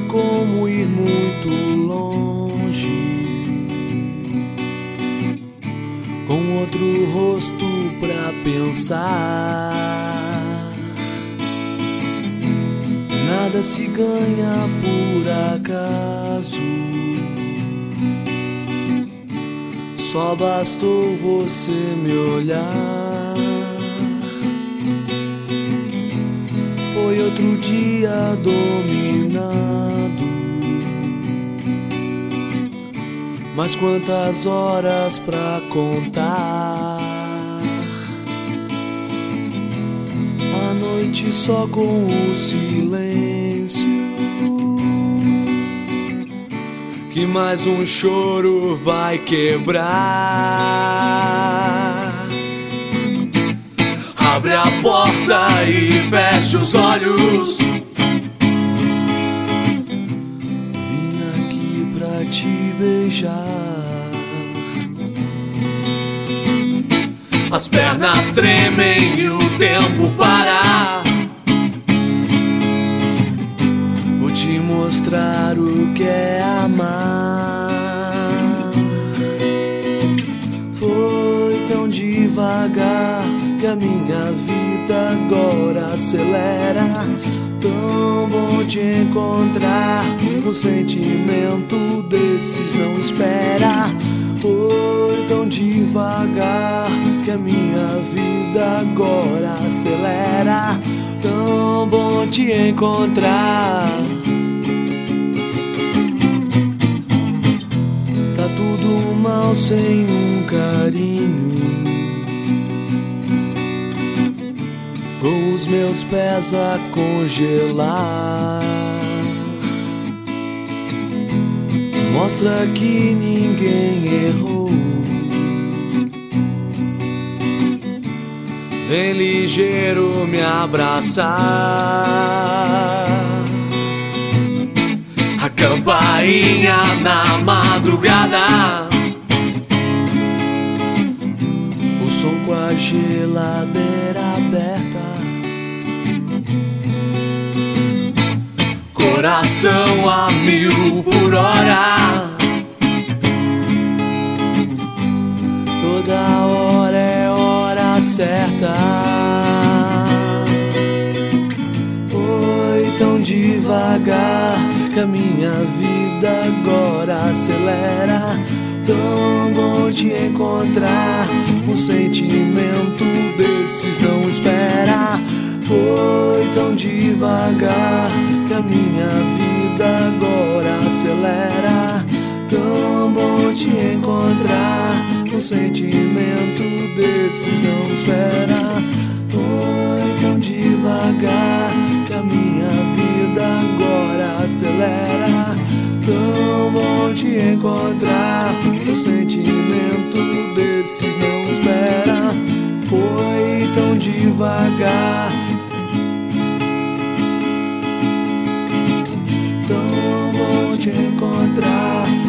como ir muito longe, com outro rosto pra pensar. Nada se ganha por acaso. Só bastou você me olhar. Foi outro dia dominado. Mas quantas horas pra contar? A noite só com o silêncio. Que mais um choro vai quebrar. Abre a porta e fecha os olhos. Te beijar. As pernas tremem e o tempo para. Vou te mostrar o que é amar. Foi tão devagar que a minha vida agora acelera. Tão bom te encontrar. Um sentimento desses não espera. Foi tão devagar que a minha vida agora acelera. Tão bom te encontrar. Tá tudo mal sem um carinho. Com os meus pés a congelar. Mostra que ninguém errou. Vem ligeiro me abraçar. A campainha na madrugada. Coração a mil por hora. Toda hora é hora certa. Foi tão devagar que a minha vida agora acelera. Tão bom te encontrar. Um sentimento desses não espera. Foi tão devagar que a minha vida agora acelera. Tão bom te encontrar. Um sentimento desses não espera. Foi tão devagar que a minha vida agora acelera. Tão bom te encontrar. Um sentimento desses não espera. Foi tão devagar. te encontrar.